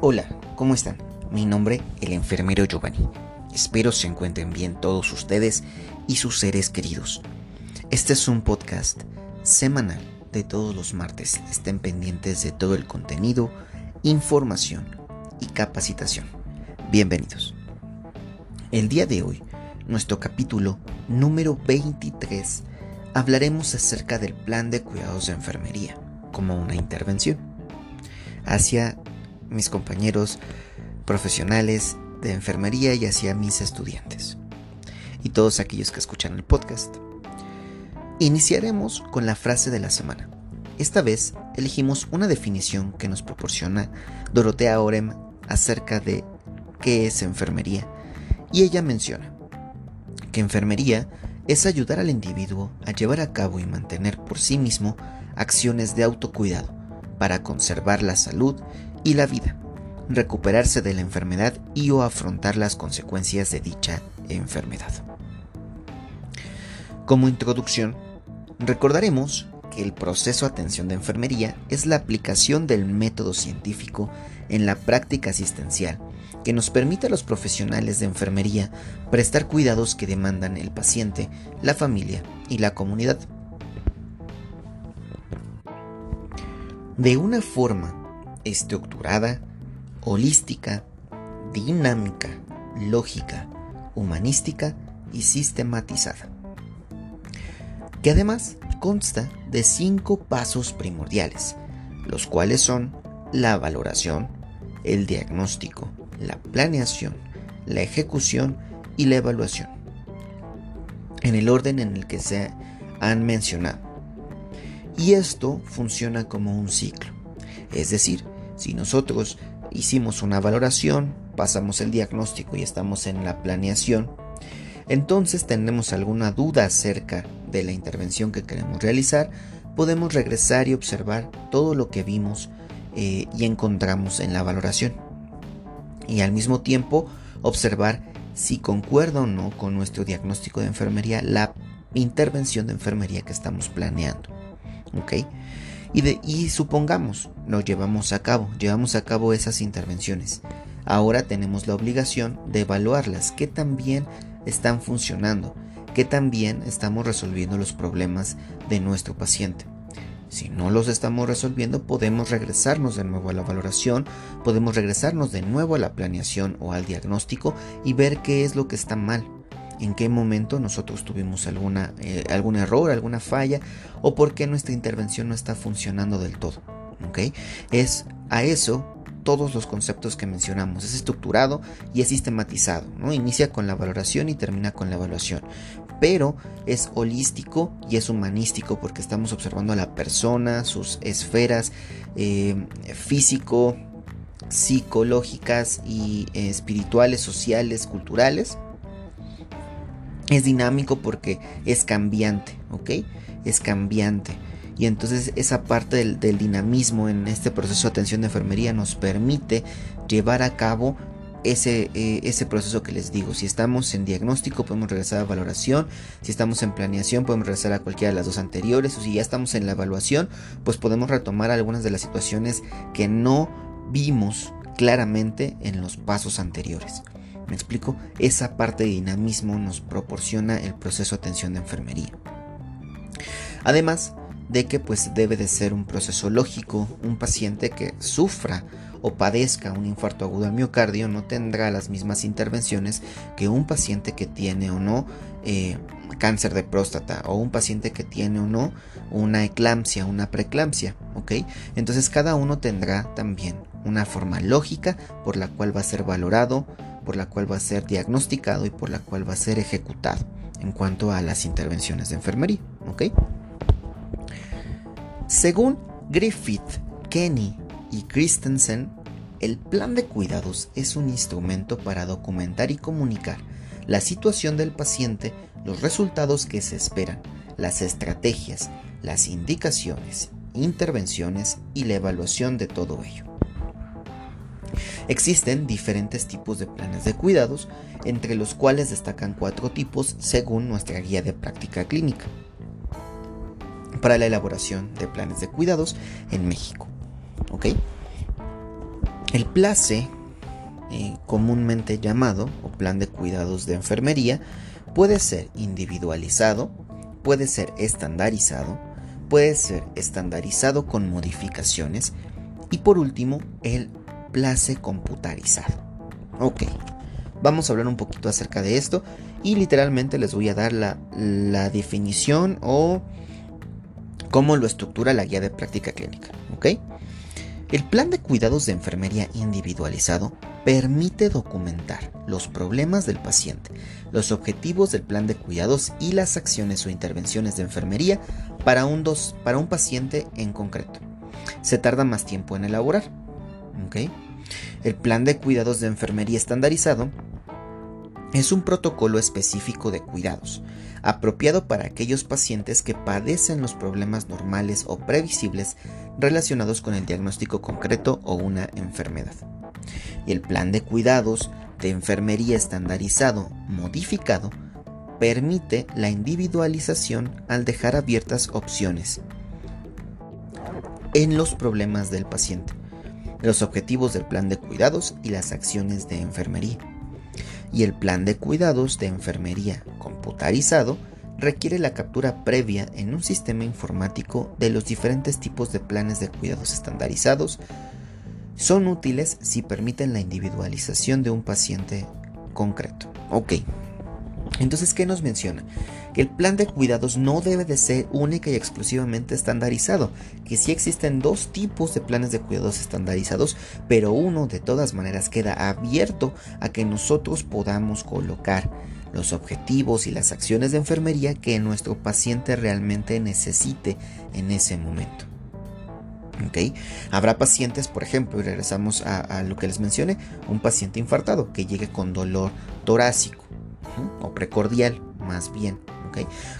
Hola, ¿cómo están? Mi nombre, el enfermero Giovanni. Espero se encuentren bien todos ustedes y sus seres queridos. Este es un podcast semanal de todos los martes. Estén pendientes de todo el contenido, información y capacitación. Bienvenidos. El día de hoy, nuestro capítulo número 23, hablaremos acerca del plan de cuidados de enfermería como una intervención hacia mis compañeros profesionales de enfermería y hacia mis estudiantes y todos aquellos que escuchan el podcast. Iniciaremos con la frase de la semana. Esta vez elegimos una definición que nos proporciona Dorotea Orem acerca de qué es enfermería y ella menciona que enfermería es ayudar al individuo a llevar a cabo y mantener por sí mismo acciones de autocuidado para conservar la salud y la vida, recuperarse de la enfermedad y o afrontar las consecuencias de dicha enfermedad. Como introducción, recordaremos que el proceso de atención de enfermería es la aplicación del método científico en la práctica asistencial que nos permite a los profesionales de enfermería prestar cuidados que demandan el paciente, la familia y la comunidad. De una forma estructurada, holística, dinámica, lógica, humanística y sistematizada. Que además consta de cinco pasos primordiales, los cuales son la valoración, el diagnóstico, la planeación, la ejecución y la evaluación, en el orden en el que se han mencionado. Y esto funciona como un ciclo, es decir, si nosotros hicimos una valoración, pasamos el diagnóstico y estamos en la planeación, entonces tenemos alguna duda acerca de la intervención que queremos realizar, podemos regresar y observar todo lo que vimos eh, y encontramos en la valoración. Y al mismo tiempo observar si concuerda o no con nuestro diagnóstico de enfermería la intervención de enfermería que estamos planeando. ¿Ok? Y, supongamos, lo llevamos a cabo, llevamos a cabo esas intervenciones. Ahora tenemos la obligación de evaluarlas, qué tan bien están funcionando, qué tan bien estamos resolviendo los problemas de nuestro paciente. Si no los estamos resolviendo, podemos regresarnos de nuevo a la valoración, podemos regresarnos de nuevo a la planeación o al diagnóstico y ver qué es lo que está mal en qué momento nosotros tuvimos alguna, eh, algún error, alguna falla o por qué nuestra intervención no está funcionando del todo. ¿okay? Es a eso todos los conceptos que mencionamos. Es estructurado y es sistematizado. ¿no? Inicia con la valoración y termina con la evaluación. Pero es holístico y es humanístico porque estamos observando a la persona, sus esferas eh, físico, psicológicas y eh, espirituales, sociales, culturales es dinámico porque es cambiante, ¿ok? Es cambiante. Y entonces esa parte del, dinamismo en este proceso de atención de enfermería nos permite llevar a cabo ese, eh, ese, proceso que les digo. Si estamos en diagnóstico, podemos regresar a valoración. Si estamos en planeación, podemos regresar a cualquiera de las dos anteriores. O si ya estamos en la evaluación, pues podemos retomar algunas de las situaciones que no vimos claramente en los pasos anteriores. ¿Me explico? Esa parte de dinamismo nos proporciona el proceso de atención de enfermería. Además de que pues debe de ser un proceso lógico, un paciente que sufra o padezca un infarto agudo al miocardio no tendrá las mismas intervenciones que un paciente que tiene o no eh, cáncer de próstata o un paciente que tiene o no una eclampsia, una preeclampsia, ¿ok? Entonces cada uno tendrá también una forma lógica por la cual va a ser valorado, por la cual va a ser diagnosticado y por la cual va a ser ejecutado en cuanto a las intervenciones de enfermería. Según Griffith, Kenny y Christensen, el plan de cuidados es un instrumento para documentar y comunicar la situación del paciente, los resultados que se esperan, las estrategias, las indicaciones, intervenciones y la evaluación de todo ello. Existen diferentes tipos de planes de cuidados, entre los cuales destacan cuatro tipos según nuestra guía de práctica clínica para la elaboración de planes de cuidados en México. El PLACE, eh, comúnmente llamado o plan de cuidados de enfermería, puede ser individualizado, puede ser estandarizado, puede ser estandarizado con modificaciones y por último el place computarizado. Ok, vamos a hablar un poquito acerca de esto y literalmente les voy a dar la, la definición o cómo lo estructura la guía de práctica clínica. Ok, el plan de cuidados de enfermería individualizado permite documentar los problemas del paciente, los objetivos del plan de cuidados y las acciones o intervenciones de enfermería para un, dos, para un paciente en concreto. Se tarda más tiempo en elaborar. El plan de cuidados de enfermería estandarizado es un protocolo específico de cuidados, apropiado para aquellos pacientes que padecen los problemas normales o previsibles relacionados con el diagnóstico concreto o una enfermedad. Y el plan de cuidados de enfermería estandarizado modificado permite la individualización al dejar abiertas opciones en los problemas del paciente, los objetivos del plan de cuidados y las acciones de enfermería. Y el plan de cuidados de enfermería computarizado requiere la captura previa en un sistema informático de los diferentes tipos de planes de cuidados estandarizados. Son útiles si permiten la individualización de un paciente concreto. Ok, entonces, ¿qué nos menciona? Que el plan de cuidados no debe de ser única y exclusivamente estandarizado, que sí existen dos tipos de planes de cuidados estandarizados, pero uno de todas maneras queda abierto a que nosotros podamos colocar los objetivos y las acciones de enfermería que nuestro paciente realmente necesite en ese momento. ¿Okay? Habrá pacientes, por ejemplo, y regresamos a, a lo que les mencioné, un paciente infartado que llegue con dolor torácico o precordial, más bien,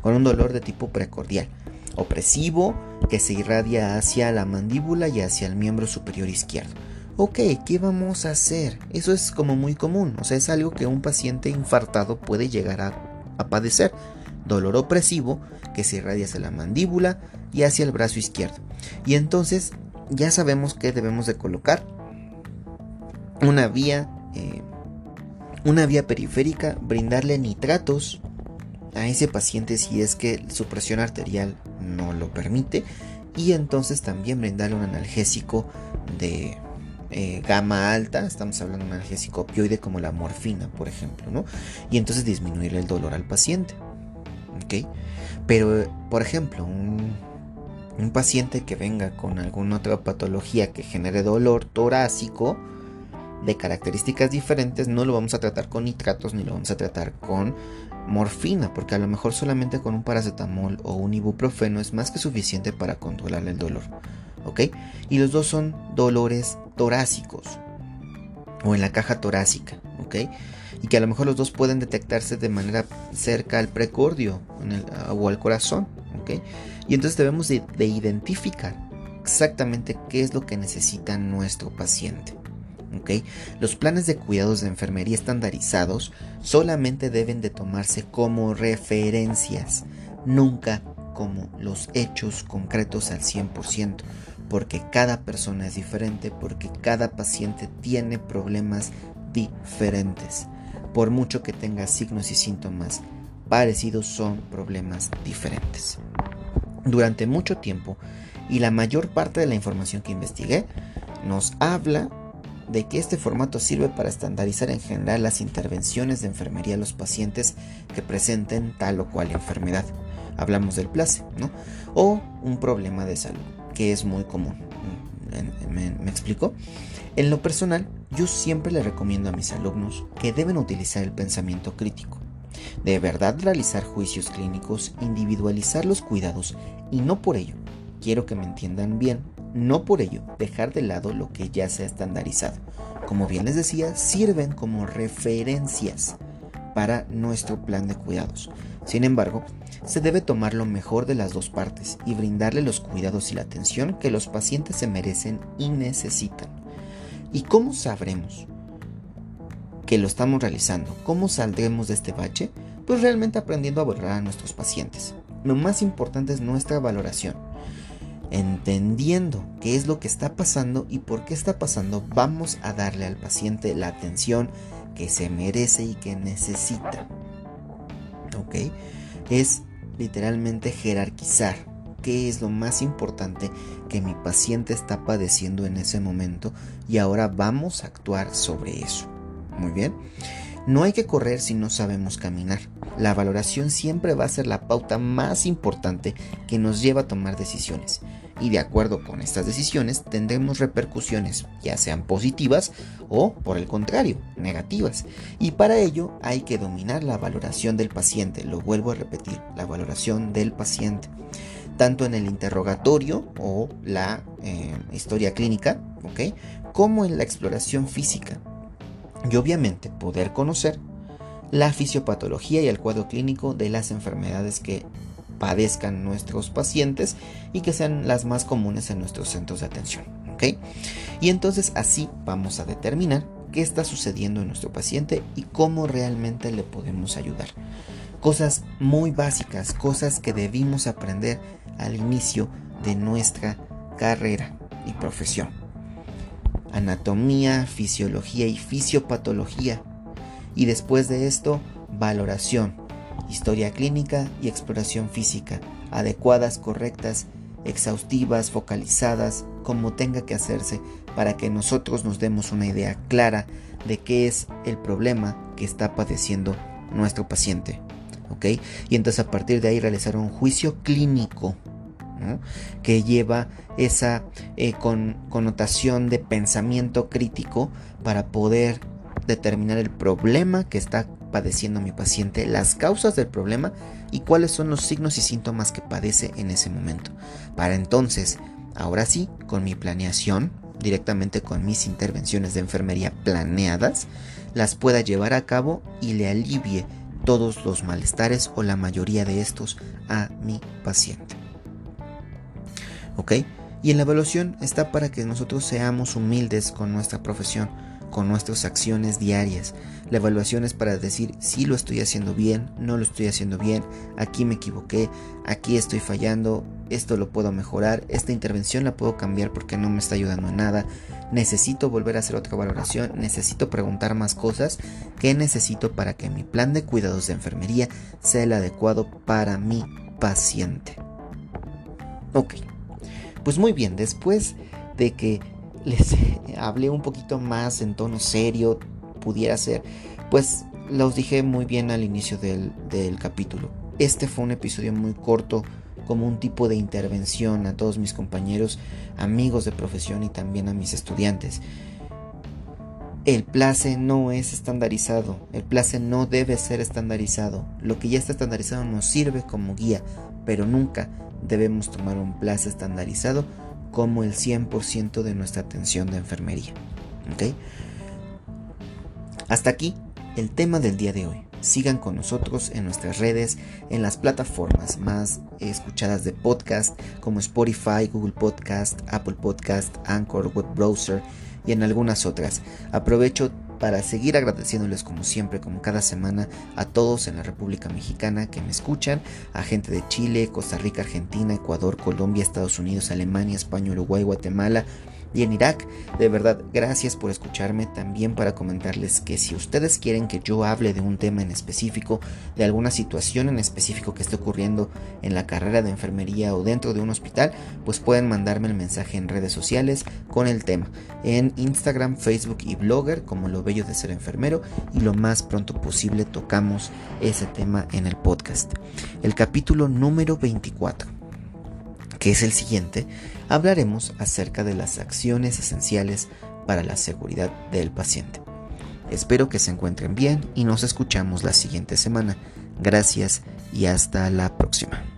con un dolor de tipo precordial, opresivo que se irradia hacia la mandíbula y hacia el miembro superior izquierdo. Ok, ¿qué vamos a hacer? Eso es como muy común, o sea, es algo que un paciente infartado puede llegar a, padecer. Dolor opresivo que se irradia hacia la mandíbula y hacia el brazo izquierdo. Y entonces ya sabemos que debemos de colocar una vía eh, una vía periférica, brindarle nitratos a ese paciente si es que su presión arterial no lo permite y entonces también brindarle un analgésico de eh, gama alta, estamos hablando de un analgésico opioide como la morfina, por ejemplo, ¿no? Y entonces disminuir el dolor al paciente, ¿ok? Pero, por ejemplo, un, un paciente que venga con alguna otra patología que genere dolor torácico, de características diferentes, no lo vamos a tratar con nitratos ni lo vamos a tratar con morfina, porque a lo mejor solamente con un paracetamol o un ibuprofeno es más que suficiente para controlar el dolor. ¿Ok? Y los dos son dolores torácicos o en la caja torácica. ¿Ok? Y que a lo mejor los dos pueden detectarse de manera cerca al precordio o al corazón. ¿Ok? Y entonces debemos de identificar exactamente qué es lo que necesita nuestro paciente. Los planes de cuidados de enfermería estandarizados solamente deben de tomarse como referencias, nunca como los hechos concretos al 100%, porque cada persona es diferente, porque cada paciente tiene problemas diferentes. Por mucho que tenga signos y síntomas parecidos, son problemas diferentes. Durante mucho tiempo, y la mayor parte de la información que investigué, nos habla de que este formato sirve para estandarizar en general las intervenciones de enfermería a los pacientes que presenten tal o cual enfermedad. Hablamos del place, ¿no? O un problema de salud, que es muy común. ¿Me, me explico? En lo personal, yo siempre le recomiendo a mis alumnos que deben utilizar el pensamiento crítico. De verdad realizar juicios clínicos, individualizar los cuidados y no por ello, quiero que me entiendan bien, no por ello dejar de lado lo que ya se ha estandarizado. Como bien les decía, sirven como referencias para nuestro plan de cuidados. Sin embargo, se debe tomar lo mejor de las dos partes y brindarle los cuidados y la atención que los pacientes se merecen y necesitan. ¿Y cómo sabremos que lo estamos realizando? ¿Cómo saldremos de este bache? Pues realmente aprendiendo a valorar a nuestros pacientes. Lo más importante es nuestra valoración entendiendo qué es lo que está pasando y por qué está pasando, vamos a darle al paciente la atención que se merece y que necesita. ¿Ok? Es literalmente jerarquizar qué es lo más importante que mi paciente está padeciendo en ese momento y ahora vamos a actuar sobre eso. Muy bien. No hay que correr si no sabemos caminar. La valoración siempre va a ser la pauta más importante que nos lleva a tomar decisiones. Y de acuerdo con estas decisiones tendremos repercusiones, ya sean positivas o, por el contrario, negativas. Y para ello hay que dominar la valoración del paciente. Lo vuelvo a repetir, la valoración del paciente. Tanto en el interrogatorio o la eh, historia clínica, como en la exploración física y obviamente poder conocer la fisiopatología y el cuadro clínico de las enfermedades que padezcan nuestros pacientes y que sean las más comunes en nuestros centros de atención. Y entonces así vamos a determinar qué está sucediendo en nuestro paciente y cómo realmente le podemos ayudar. Cosas muy básicas, cosas que debimos aprender al inicio de nuestra carrera y profesión anatomía, fisiología y fisiopatología. Y después de esto, valoración, historia clínica y exploración física, adecuadas, correctas, exhaustivas, focalizadas, como tenga que hacerse para que nosotros nos demos una idea clara de qué es el problema que está padeciendo nuestro paciente. ¿Ok? Y entonces a partir de ahí realizar un juicio clínico que lleva esa eh, connotación de pensamiento crítico para poder determinar el problema que está padeciendo mi paciente, las causas del problema y cuáles son los signos y síntomas que padece en ese momento. Para entonces, ahora sí, con mi planeación, directamente con mis intervenciones de enfermería planeadas, las pueda llevar a cabo y le alivie todos los malestares o la mayoría de estos a mi paciente. ¿Ok? Y en la evaluación está para que nosotros seamos humildes con nuestra profesión, con nuestras acciones diarias. La evaluación es para decir si lo estoy haciendo bien, no lo estoy haciendo bien, aquí me equivoqué, aquí estoy fallando, esto lo puedo mejorar, esta intervención la puedo cambiar porque no me está ayudando en nada, necesito volver a hacer otra valoración, necesito preguntar más cosas, ¿qué necesito para que mi plan de cuidados de enfermería sea el adecuado para mi paciente? Ok. Pues muy bien, después de que les hablé un poquito más en tono serio, pudiera ser, pues los dije muy bien al inicio del, del capítulo. Este fue un episodio muy corto, como un tipo de intervención a todos mis compañeros, amigos de profesión y también a mis estudiantes. El place no es estandarizado, el place no debe ser estandarizado. Lo que ya está estandarizado nos sirve como guía, pero nunca debemos tomar un plazo estandarizado como el 100% de nuestra atención de enfermería. Hasta aquí el tema del día de hoy. Sigan con nosotros en nuestras redes, en las plataformas más escuchadas de podcast como Spotify, Google Podcast, Apple Podcast, Anchor, Web Browser y en algunas otras. Aprovecho para seguir agradeciéndoles como siempre, como cada semana, a todos en la República Mexicana que me escuchan, a gente de Chile, Costa Rica, Argentina, Ecuador, Colombia, Estados Unidos, Alemania, España, Uruguay, Guatemala, y en Irak. De verdad, gracias por escucharme. También para comentarles que si ustedes quieren que yo hable de un tema en específico, de alguna situación en específico que esté ocurriendo en la carrera de enfermería o dentro de un hospital, pues pueden mandarme el mensaje en redes sociales con el tema. En Instagram, Facebook y Blogger, como lo bello de ser enfermero, y lo más pronto posible tocamos ese tema en el podcast. El capítulo número 24 que es el siguiente, hablaremos acerca de las acciones esenciales para la seguridad del paciente. Espero que se encuentren bien y nos escuchamos la siguiente semana. Gracias y hasta la próxima.